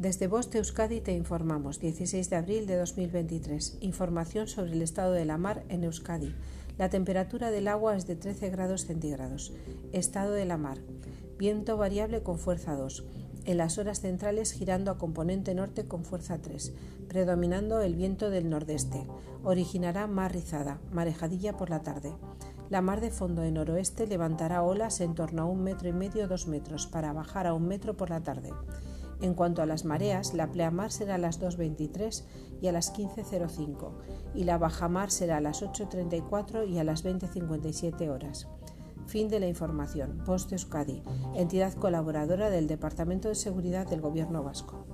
Desde Voz de Euskadi te informamos, 16 de abril de 2023. Información sobre el estado de la mar en Euskadi. La temperatura del agua es de 13 grados centígrados. Estado de la mar. Viento variable con fuerza 2. En las horas centrales girando a componente norte con fuerza 3, predominando el viento del nordeste. Originará mar rizada, marejadilla por la tarde. La mar de fondo en noroeste levantará olas en torno a un metro y medio dos metros para bajar a un metro por la tarde. En cuanto a las mareas, la pleamar será a las 2.23 y a las 15.05 y la bajamar será a las 8.34 y a las 20.57 horas. Fin de la información. Post Euskadi, entidad colaboradora del Departamento de Seguridad del Gobierno Vasco.